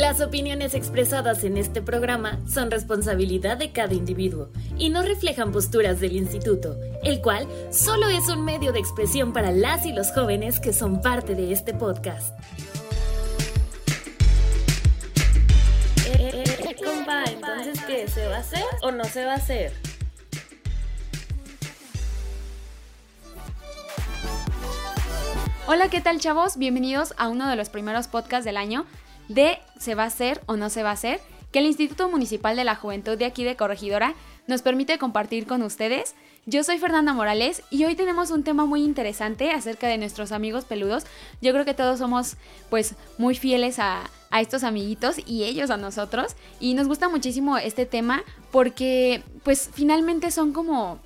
Las opiniones expresadas en este programa son responsabilidad de cada individuo y no reflejan posturas del instituto, el cual solo es un medio de expresión para las y los jóvenes que son parte de este podcast. Eh, eh, compa, entonces, ¿qué? ¿Se va a hacer o no se va a hacer? Hola, ¿qué tal chavos? Bienvenidos a uno de los primeros podcasts del año de se va a hacer o no se va a hacer, que el Instituto Municipal de la Juventud de aquí de Corregidora nos permite compartir con ustedes. Yo soy Fernanda Morales y hoy tenemos un tema muy interesante acerca de nuestros amigos peludos. Yo creo que todos somos pues muy fieles a, estos amiguitos y ellos a nosotros y nos gusta muchísimo este tema porque pues finalmente son como...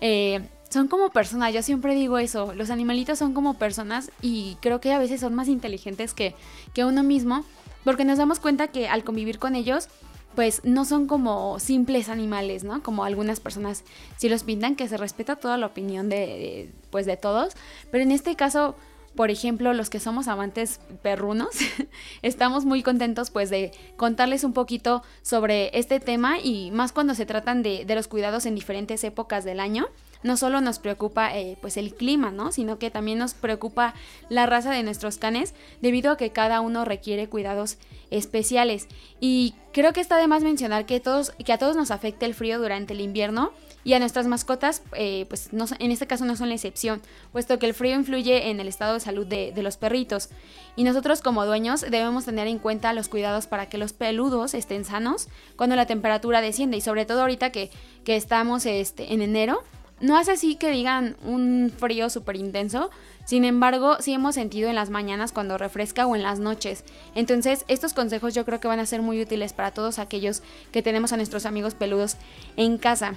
Eh, son como personas, yo siempre digo eso, los animalitos son como personas y creo que a veces son más inteligentes que, que uno mismo porque nos damos cuenta que al convivir con ellos, pues no son como simples animales, ¿no? Como algunas personas sí los pintan, que se respeta toda la opinión de, pues de todos, pero en este caso, por ejemplo, los que somos amantes perrunos, estamos muy contentos pues de contarles un poquito sobre este tema y más cuando se tratan de, de los cuidados en diferentes épocas del año no solo nos preocupa eh, pues el clima, ¿no? Sino que también nos preocupa la raza de nuestros canes debido a que cada uno requiere cuidados especiales. Y creo que está de más mencionar que, todos, que a todos nos afecta el frío durante el invierno y a nuestras mascotas, eh, pues en este caso no son la excepción, puesto que el frío influye en el estado de salud de, los perritos. Y nosotros como dueños debemos tener en cuenta los cuidados para que los peludos estén sanos cuando la temperatura desciende y sobre todo ahorita que, que estamos este, en enero no hace así que digan un frío súper intenso, sin embargo, sí hemos sentido en las mañanas cuando refresca o en las noches. Entonces, estos consejos yo creo que van a ser muy útiles para todos aquellos que tenemos a nuestros amigos peludos en casa.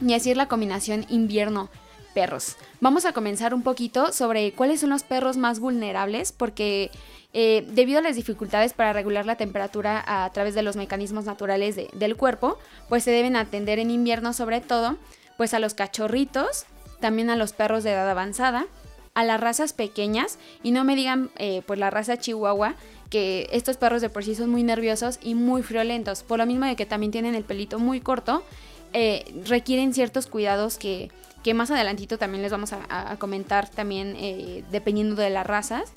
Y así es la combinación invierno perros. Vamos a comenzar un poquito sobre cuáles son los perros más vulnerables porque eh, debido a las dificultades para regular la temperatura a, través de los mecanismos naturales del cuerpo, pues se deben atender en invierno sobre todo pues a los cachorritos, también a los perros de edad avanzada, a las razas pequeñas y no me digan eh, pues la raza chihuahua que estos perros de por sí son muy nerviosos y muy friolentos, por lo mismo de que también tienen el pelito muy corto, eh, requieren ciertos cuidados que, que, más adelantito también les vamos a, comentar también eh, dependiendo de las razas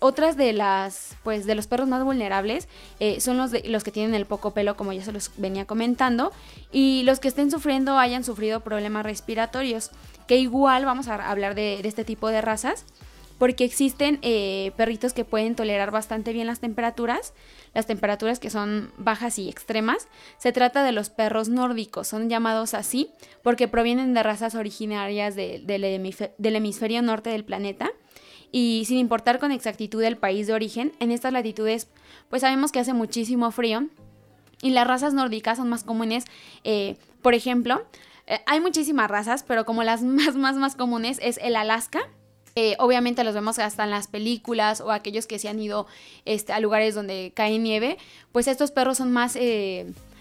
otras de las, pues, de los perros más vulnerables eh, son los, de, los que tienen el poco pelo, como ya se los venía comentando, y los que estén sufriendo hayan sufrido problemas respiratorios, que igual vamos a hablar de, este tipo de razas, porque existen eh, perritos que pueden tolerar bastante bien las temperaturas, las temperaturas que son bajas y extremas. Se trata de los perros nórdicos, son llamados así porque provienen de razas originarias del hemisferio norte del planeta y sin importar con exactitud el país de origen, en estas latitudes pues sabemos que hace muchísimo frío y las razas nórdicas son más comunes, eh, por ejemplo, eh, hay muchísimas razas, pero como las más, más, más comunes es el Alaska, eh, obviamente los vemos hasta en las películas o aquellos que se han ido este, a lugares donde cae nieve, pues estos perros son más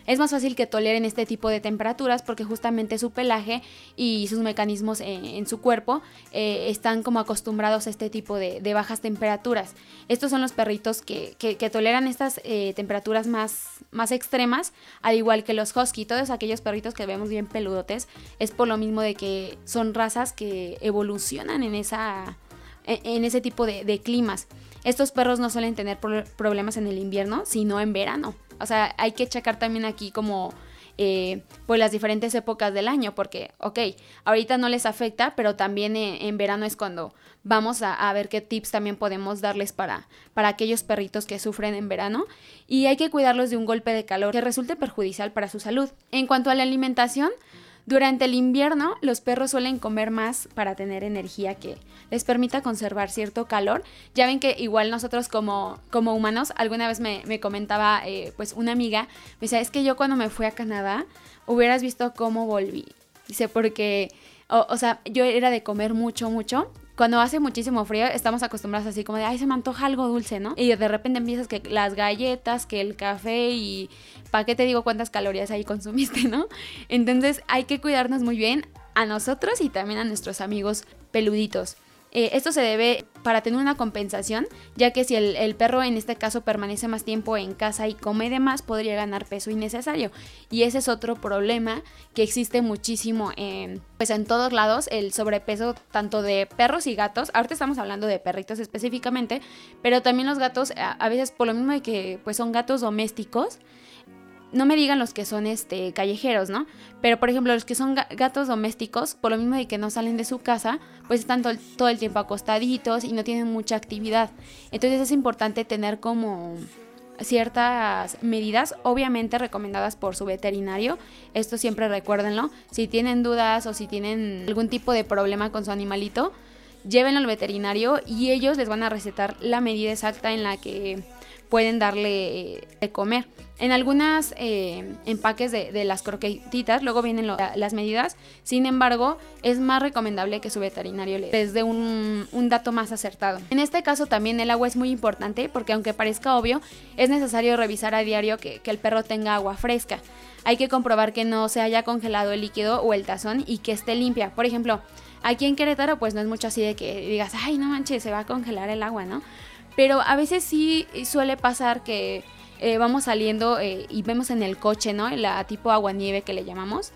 es más fácil que toleren este tipo de temperaturas porque justamente su pelaje y sus mecanismos en, su cuerpo eh, están como acostumbrados a este tipo de, bajas temperaturas. Estos son los perritos que, toleran estas eh, temperaturas más, extremas, al igual que los husky, todos aquellos perritos que vemos bien peludotes, es por lo mismo de que son razas que evolucionan en ese tipo de climas. Estos perros no suelen tener problemas en el invierno, sino en verano. O sea, hay que checar también aquí como eh, pues las diferentes épocas del año, porque, ok, ahorita no les afecta, pero también eh, en verano es cuando vamos a, ver qué tips también podemos darles para, para aquellos perritos que sufren en verano. Y hay que cuidarlos de un golpe de calor que resulte perjudicial para su salud. En cuanto a la alimentación, durante el invierno, los perros suelen comer más para tener energía que les permita conservar cierto calor. Ya ven que igual nosotros como, como humanos, alguna vez me, comentaba eh, pues una amiga, me decía, es que yo cuando me fui a Canadá, hubieras visto cómo volví. Dice, porque, o sea, yo era de comer mucho, mucho cuando hace muchísimo frío estamos acostumbrados así como de, ay, se me antoja algo dulce, ¿no? Y de repente empiezas que las galletas, que el café y ¿para qué te digo cuántas calorías ahí consumiste, ¿no? Entonces hay que cuidarnos muy bien a nosotros y también a nuestros amigos peluditos. Eh, esto se debe para tener una compensación, ya que si el, perro en este caso permanece más tiempo en casa y come de más, podría ganar peso innecesario. Y ese es otro problema que existe muchísimo en, pues en todos lados, el sobrepeso tanto de perros y gatos. Ahorita estamos hablando de perritos específicamente, pero también los gatos, a, a veces por lo mismo de que pues son gatos domésticos, no me digan los que son este callejeros, ¿no? Pero por ejemplo, los que son gatos domésticos, por lo mismo de que no salen de su casa, pues están todo el, tiempo acostaditos y no tienen mucha actividad. Entonces es importante tener como ciertas medidas, obviamente recomendadas por su veterinario. Esto siempre recuérdenlo. Si tienen dudas o si tienen algún tipo de problema con su animalito, llévenlo al veterinario y ellos les van a recetar la medida exacta en la que pueden darle eh, de comer. En algunas eh, empaques de, las croquetitas luego vienen las medidas, sin embargo es más recomendable que su veterinario les dé un, dato más acertado. En este caso también el agua es muy importante porque aunque parezca obvio, es necesario revisar a diario que, que el perro tenga agua fresca. Hay que comprobar que no se haya congelado el líquido o el tazón y que esté limpia. Por ejemplo, aquí en Querétaro pues no es mucho así de que digas, ay no manches, se va a congelar el agua, ¿no? Pero a veces sí suele pasar que eh, vamos saliendo eh, y vemos en el coche, ¿no? La tipo agua nieve que le llamamos.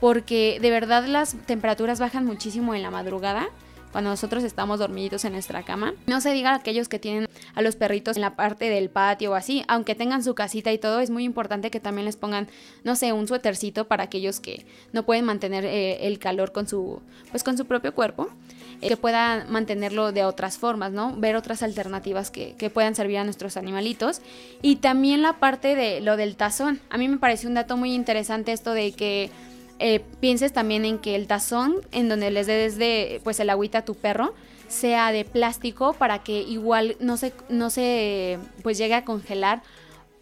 Porque de verdad las temperaturas bajan muchísimo en la madrugada cuando nosotros estamos dormidos en nuestra cama. No se diga aquellos que tienen a los perritos en la parte del patio o así, aunque tengan su casita y todo, es muy importante que también les pongan, no sé, un suétercito para aquellos que no pueden mantener eh, el calor con su, pues con su propio cuerpo. Eh, que puedan mantenerlo de otras formas, ¿no? Ver otras alternativas que, puedan servir a nuestros animalitos. Y también la parte de lo del tazón. A mí me pareció un dato muy interesante esto de que eh, pienses también en que el tazón en donde les des de, pues el agüita a tu perro sea de plástico para que igual no se, no se pues llegue a congelar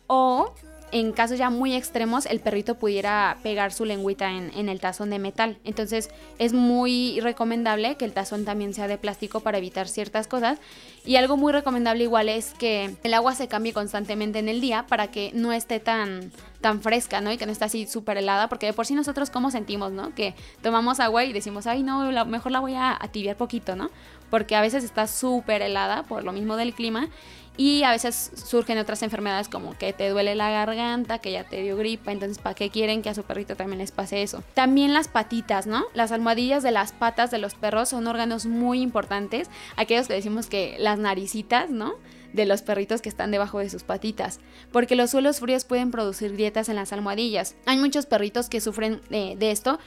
o en casos ya muy extremos el perrito pudiera pegar su lengüita en, el tazón de metal. Entonces es muy recomendable que el tazón también sea de plástico para evitar ciertas cosas. Y algo muy recomendable igual es que el agua se cambie constantemente en el día para que no esté tan, tan fresca, ¿no? Y que no esté así súper helada, porque de por sí nosotros cómo sentimos, ¿no? Que tomamos agua y decimos, ay, no, mejor la voy a, a tibiar poquito, ¿no? Porque a veces está súper helada por lo mismo del clima y a veces surgen otras enfermedades como que te duele la garganta, que ya te dio gripa, entonces ¿para qué quieren que a su perrito también les pase eso? También las patitas, ¿no? Las almohadillas de las patas de los perros son órganos muy importantes, aquellos que decimos que las naricitas, ¿no? De los perritos que están debajo de sus patitas, porque los suelos fríos pueden producir grietas en las almohadillas. Hay muchos perritos que sufren de, de esto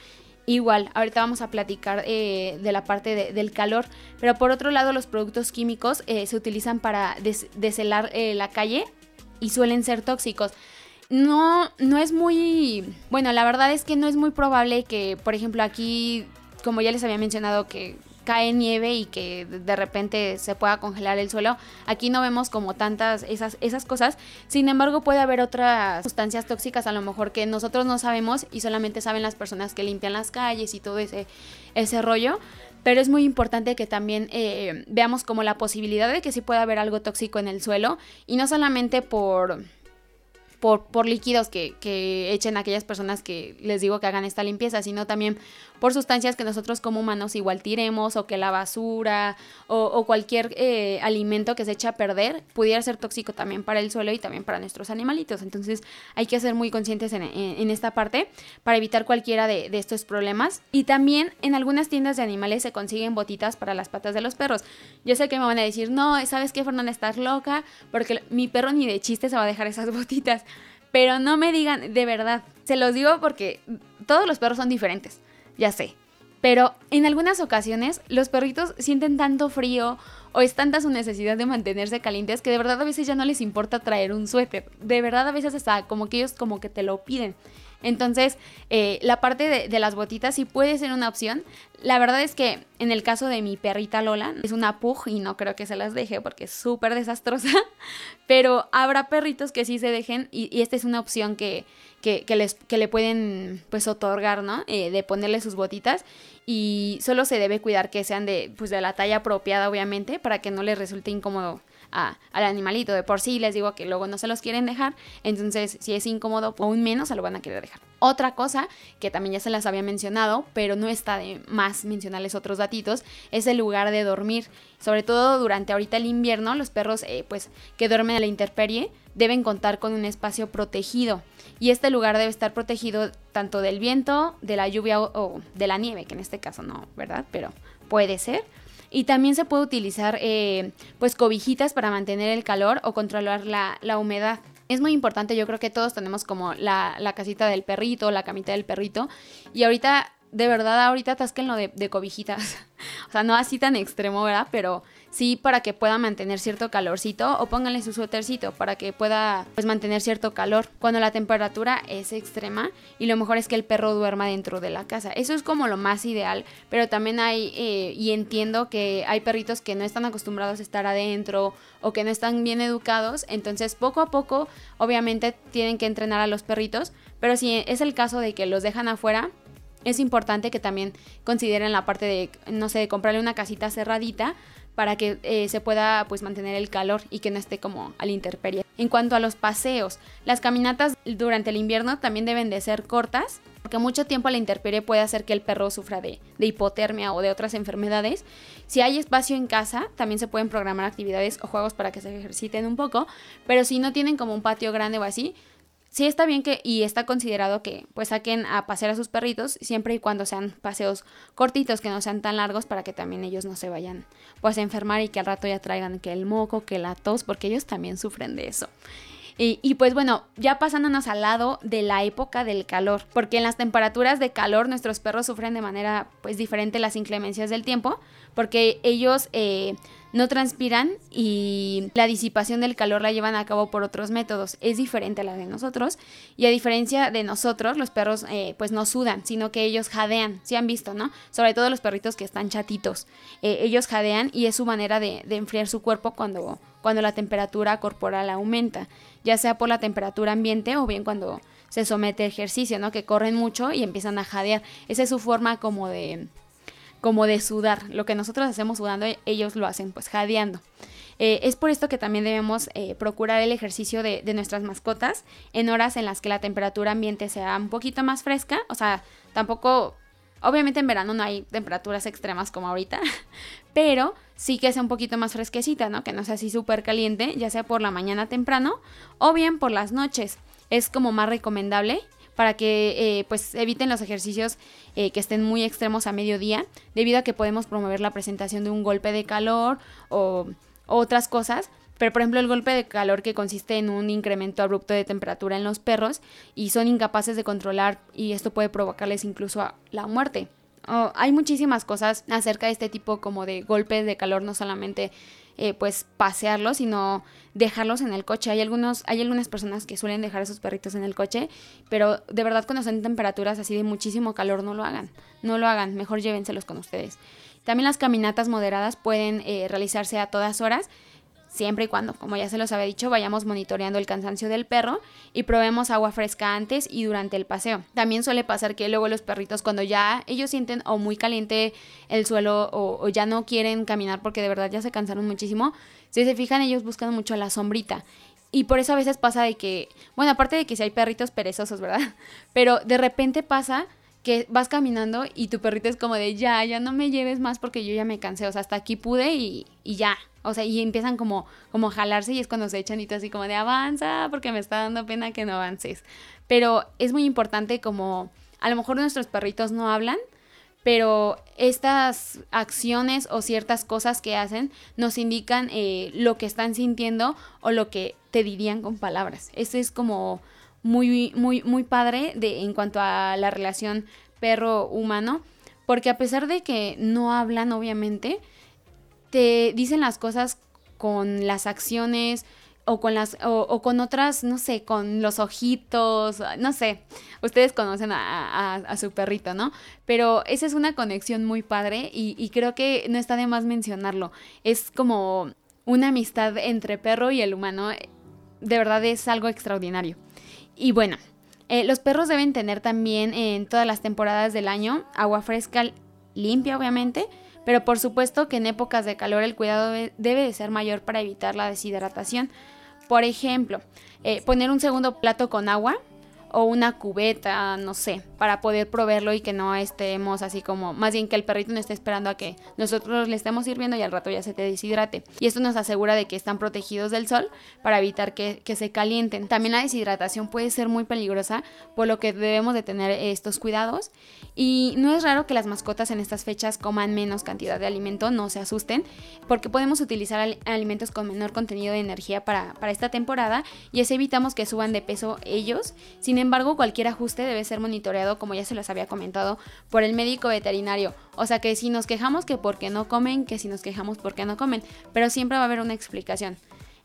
Igual, ahorita vamos a platicar eh, de la parte del calor, pero por otro lado los productos químicos eh, se utilizan para deshelar eh, la calle y suelen ser tóxicos. No, no es muy, bueno, la verdad es que no es muy probable que, por ejemplo, aquí, como ya les había mencionado, que cae nieve y que de repente se pueda congelar el suelo. Aquí no vemos como tantas esas, esas cosas. Sin embargo, puede haber otras sustancias tóxicas a lo mejor que nosotros no sabemos y solamente saben las personas que limpian las calles y todo ese, ese rollo. Pero es muy importante que también eh, veamos como la posibilidad de que sí pueda haber algo tóxico en el suelo y no solamente por por, líquidos que, que, echen aquellas personas que les digo que hagan esta limpieza, sino también por sustancias que nosotros como humanos igual tiremos o que la basura o, cualquier eh, alimento que se echa a perder pudiera ser tóxico también para el suelo y también para nuestros animalitos. Entonces hay que ser muy conscientes en, esta parte para evitar cualquiera de, de, estos problemas. Y también en algunas tiendas de animales se consiguen botitas para las patas de los perros. Yo sé que me van a decir, no, ¿sabes qué, Fernanda? Estás loca porque mi perro ni de chiste se va a dejar esas botitas. Pero no me digan, de verdad, se los digo porque todos los perros son diferentes ya sé. Pero en algunas ocasiones los perritos sienten tanto frío o es tanta su necesidad de mantenerse calientes que de verdad a veces ya no les importa traer un suéter. De verdad a veces hasta como que ellos como que te lo piden. Entonces, eh, la parte de, las botitas sí puede ser una opción. La verdad es que en el caso de mi perrita Lola, es una pug y no creo que se las deje porque es súper desastrosa. Pero habrá perritos que sí se dejen y, esta es una opción que, que, les, que le pueden pues otorgar, ¿no? Eh, de ponerle sus botitas y solo se debe cuidar que sean de, pues, de la talla apropiada, obviamente, para que no les resulte incómodo al animalito. De por sí les digo que luego no se los quieren dejar, entonces si es incómodo, aún menos se lo van a querer dejar. Otra cosa que también ya se las había mencionado, pero no está de más mencionarles otros datitos, es el lugar de dormir. Sobre todo durante ahorita el invierno, los perros eh, pues que duermen a la intemperie deben contar con un espacio protegido. Y este lugar debe estar protegido tanto del viento, de la lluvia o, de la nieve, que en este caso no, ¿verdad? Pero puede ser. Y también se puede utilizar eh, pues cobijitas para mantener el calor o controlar la, la humedad. Es muy importante, yo creo que todos tenemos como la, la casita del perrito, la camita del perrito. Y ahorita de verdad ahorita atasquenlo de, de cobijitas. o sea, no así tan extremo, ¿verdad? Pero sí para que pueda mantener cierto calorcito o pónganle su suétercito para que pueda pues mantener cierto calor cuando la temperatura es extrema y lo mejor es que el perro duerma dentro de la casa. Eso es como lo más ideal, pero también hay eh, y entiendo que hay perritos que no están acostumbrados a estar adentro o que no están bien educados, entonces poco a poco obviamente tienen que entrenar a los perritos, pero si es el caso de que los dejan afuera, es importante que también consideren la parte de, no sé, de comprarle una casita cerradita para que eh, se pueda pues mantener el calor y que no esté como al interperie. En cuanto a los paseos, las caminatas durante el invierno también deben de ser cortas porque mucho tiempo a la intemperie puede hacer que el perro sufra de, de, hipotermia o de otras enfermedades. Si hay espacio en casa, también se pueden programar actividades o juegos para que se ejerciten un poco, pero si no tienen como un patio grande o así, sí está bien que y está considerado que pues saquen a pasear a sus perritos siempre y cuando sean paseos cortitos que no sean tan largos para que también ellos no se vayan pues a enfermar y que al rato ya traigan que el moco que la tos porque ellos también sufren de eso. Y, y, pues bueno, ya pasándonos al lado de la época del calor, porque en las temperaturas de calor nuestros perros sufren de manera pues diferente las inclemencias del tiempo, porque ellos eh, no transpiran y la disipación del calor la llevan a cabo por otros métodos. Es diferente a la de nosotros y a diferencia de nosotros, los perros eh, pues no sudan, sino que ellos jadean, si han visto, ¿no? Sobre todo los perritos que están chatitos. Eh, ellos jadean y es su manera de, de enfriar su cuerpo cuando, cuando la temperatura corporal aumenta, ya sea por la temperatura ambiente o bien cuando se somete a ejercicio, ¿no? Que corren mucho y empiezan a jadear. Esa es su forma como de como de sudar. Lo que nosotros hacemos sudando, ellos lo hacen pues jadeando. Eh, es por esto que también debemos eh, procurar el ejercicio de, de, nuestras mascotas en horas en las que la temperatura ambiente sea un poquito más fresca. O sea, tampoco, obviamente en verano no hay temperaturas extremas como ahorita, pero sí que sea un poquito más fresquecita, ¿no? Que no sea así súper caliente, ya sea por la mañana temprano o bien por las noches. Es como más recomendable para que eh, pues eviten los ejercicios eh, que estén muy extremos a mediodía, debido a que podemos promover la presentación de un golpe de calor o, otras cosas. Pero por ejemplo el golpe de calor que consiste en un incremento abrupto de temperatura en los perros y son incapaces de controlar y esto puede provocarles incluso la muerte. hay muchísimas cosas acerca de este tipo como de golpes de calor, no solamente eh, pues pasearlos, sino dejarlos en el coche. Hay, algunos, hay algunas personas que suelen dejar a sus perritos en el coche, pero de verdad cuando son temperaturas así de muchísimo calor no lo hagan, no lo hagan, mejor llévenselos con ustedes. También las caminatas moderadas pueden eh, realizarse a todas horas siempre y cuando, como ya se los había dicho, vayamos monitoreando el cansancio del perro y probemos agua fresca antes y durante el paseo. También suele pasar que luego los perritos cuando ya ellos sienten o muy caliente el suelo o, ya no quieren caminar porque de verdad ya se cansaron muchísimo, si se fijan ellos buscan mucho la sombrita. Y por eso a veces pasa de que, bueno, aparte de que si hay perritos perezosos, ¿verdad? Pero de repente pasa que vas caminando y tu perrito es como de ya, ya no me lleves más porque yo ya me cansé, o sea, hasta aquí pude y, y ya, o sea, y empiezan como, como a jalarse y es cuando se echan y así como de avanza porque me está dando pena que no avances. Pero es muy importante como, a lo mejor nuestros perritos no hablan, pero estas acciones o ciertas cosas que hacen nos indican eh, lo que están sintiendo o lo que te dirían con palabras. Eso es como muy, muy, muy padre de, en cuanto a la relación perro-humano, porque a pesar de que no hablan, obviamente, te dicen las cosas con las acciones o con las o, con otras, no sé, con los ojitos, no sé. Ustedes conocen a, su perrito, ¿no? Pero esa es una conexión muy padre y, y creo que no está de más mencionarlo. Es como una amistad entre perro y el humano. De verdad es algo extraordinario. Y bueno, eh, los perros deben tener también en todas las temporadas del año agua fresca limpia, obviamente, pero por supuesto que en épocas de calor el cuidado debe de ser mayor para evitar la deshidratación. Por ejemplo, eh, poner un segundo plato con agua o una cubeta, no sé, para poder proveerlo y que no estemos así como, más bien que el perrito no esté esperando a que nosotros le estemos sirviendo y al rato ya se te deshidrate. Y esto nos asegura de que están protegidos del sol para evitar que, se calienten. También la deshidratación puede ser muy peligrosa, por lo que debemos de tener estos cuidados. Y no es raro que las mascotas en estas fechas coman menos cantidad de alimento, no se asusten, porque podemos utilizar alimentos con menor contenido de energía para, para esta temporada y así evitamos que suban de peso ellos. Sin embargo, cualquier ajuste debe ser monitoreado, como ya se los había comentado, por el médico veterinario. O sea que si nos quejamos que porque no comen, que si nos quejamos porque no comen, pero siempre va a haber una explicación.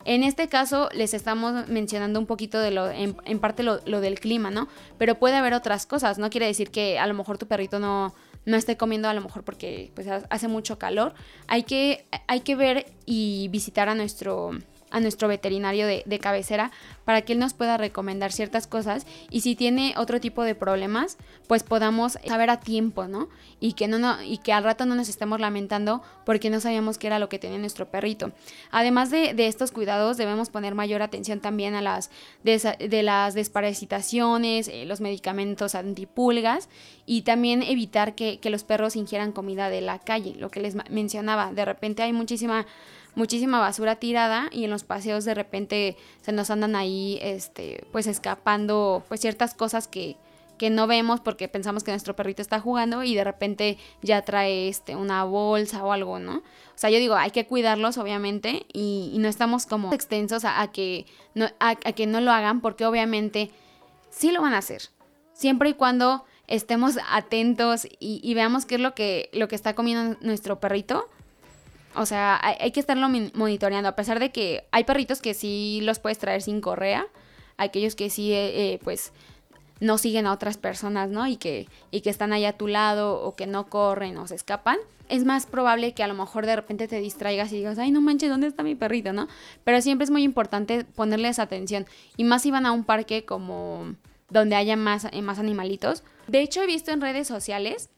En este caso les estamos mencionando un poquito de lo, en, parte lo, del clima, ¿no? Pero puede haber otras cosas, no quiere decir que a lo mejor tu perrito no, no esté comiendo a lo mejor porque pues, hace mucho calor. Hay que, hay que ver y visitar a nuestro a nuestro veterinario de, cabecera para que él nos pueda recomendar ciertas cosas y si tiene otro tipo de problemas, pues podamos saber a tiempo, ¿no? Y que, no, no, y que al rato no nos estemos lamentando porque no sabíamos qué era lo que tenía nuestro perrito. Además de, estos cuidados, debemos poner mayor atención también a las de, las desparasitaciones, eh, los medicamentos antipulgas y también evitar que, que los perros ingieran comida de la calle, lo que les mencionaba. De repente hay muchísima muchísima basura tirada y en los paseos de repente se nos andan ahí este pues escapando pues ciertas cosas que, que no vemos porque pensamos que nuestro perrito está jugando y de repente ya trae este una bolsa o algo, ¿no? O sea, yo digo, hay que cuidarlos obviamente y, no estamos como extensos a, que no, a, que no lo hagan porque obviamente sí lo van a hacer. Siempre y cuando estemos atentos y, y, veamos qué es lo que, lo que está comiendo nuestro perrito, o sea, hay, que estarlo monitoreando, a pesar de que hay perritos que sí los puedes traer sin correa, aquellos que sí, eh, eh, pues, no siguen a otras personas, ¿no? Y que, y que están ahí a tu lado o que no corren o se escapan. Es más probable que a lo mejor de repente te distraigas y digas, ay, no manches, ¿dónde está mi perrito, no? Pero siempre es muy importante ponerles atención. Y más si van a un parque como donde haya más, eh, más animalitos. De hecho, he visto en redes sociales,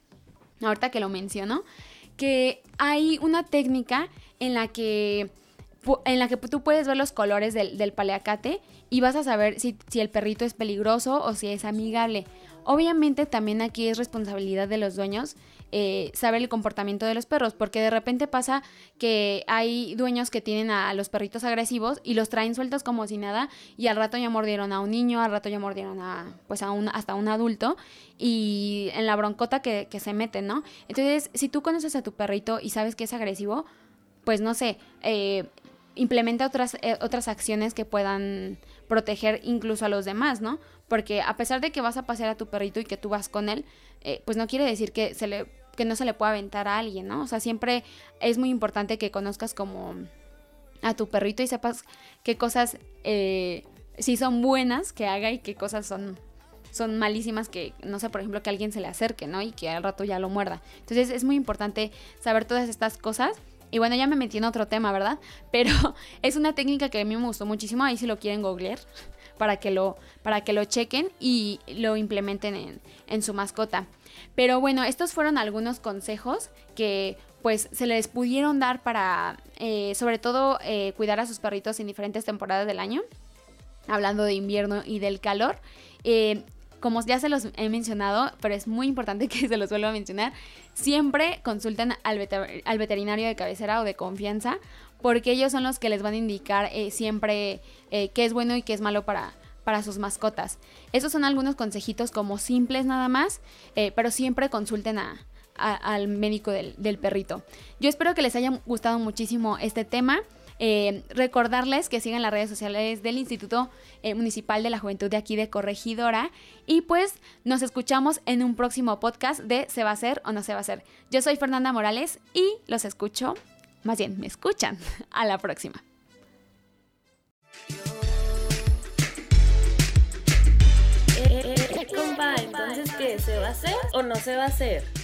ahorita que lo menciono, que hay una técnica en la que en la que tú puedes ver los colores del, paleacate y vas a saber si, si, el perrito es peligroso o si es amigable. Obviamente también aquí es responsabilidad de los dueños eh, saber el comportamiento de los perros, porque de repente pasa que hay dueños que tienen a, los perritos agresivos y los traen sueltos como si nada y al rato ya mordieron a un niño, al rato ya mordieron a, pues a un, hasta un adulto y en la broncota que, se meten, ¿no? Entonces, si tú conoces a tu perrito y sabes que es agresivo, pues no sé, eh, implementa otras, eh, otras acciones que puedan proteger incluso a los demás, ¿no? Porque a pesar de que vas a pasear a tu perrito y que tú vas con él, pues no quiere decir que se le que no se le pueda aventar a alguien, ¿no? O sea, siempre es muy importante que conozcas como a tu perrito y sepas qué cosas eh, sí son buenas que haga y qué cosas son son malísimas que, no sé, por ejemplo, que alguien se le acerque, ¿no? Y que al rato ya lo muerda. Entonces es muy importante saber todas estas cosas. Y bueno, ya me metí en otro tema, ¿verdad? Pero es una técnica que a mí me gustó muchísimo. Ahí si lo quieren googlear para que lo, para que lo chequen y lo implementen en, en su mascota. Pero bueno, estos fueron algunos consejos que pues se les pudieron dar para eh, sobre todo eh, cuidar a sus perritos en diferentes temporadas del año. Hablando de invierno y del calor. Eh, como ya se los he mencionado, pero es muy importante que se los vuelva a mencionar, siempre consulten al, al veterinario de cabecera o de confianza, porque ellos son los que les van a indicar siempre qué es bueno y qué es malo para, para sus mascotas. Esos son algunos consejitos como simples nada más, eh, pero siempre consulten al médico del, perrito. Yo espero que les haya gustado muchísimo este tema. Eh, recordarles que sigan las redes sociales del Instituto eh, Municipal de la Juventud de aquí de Corregidora. Y pues nos escuchamos en un próximo podcast de Se va a hacer o no se va a hacer. Yo soy Fernanda Morales y los escucho, más bien, me escuchan. A la próxima. ¿qué? ¿Se va a hacer o no se va a hacer?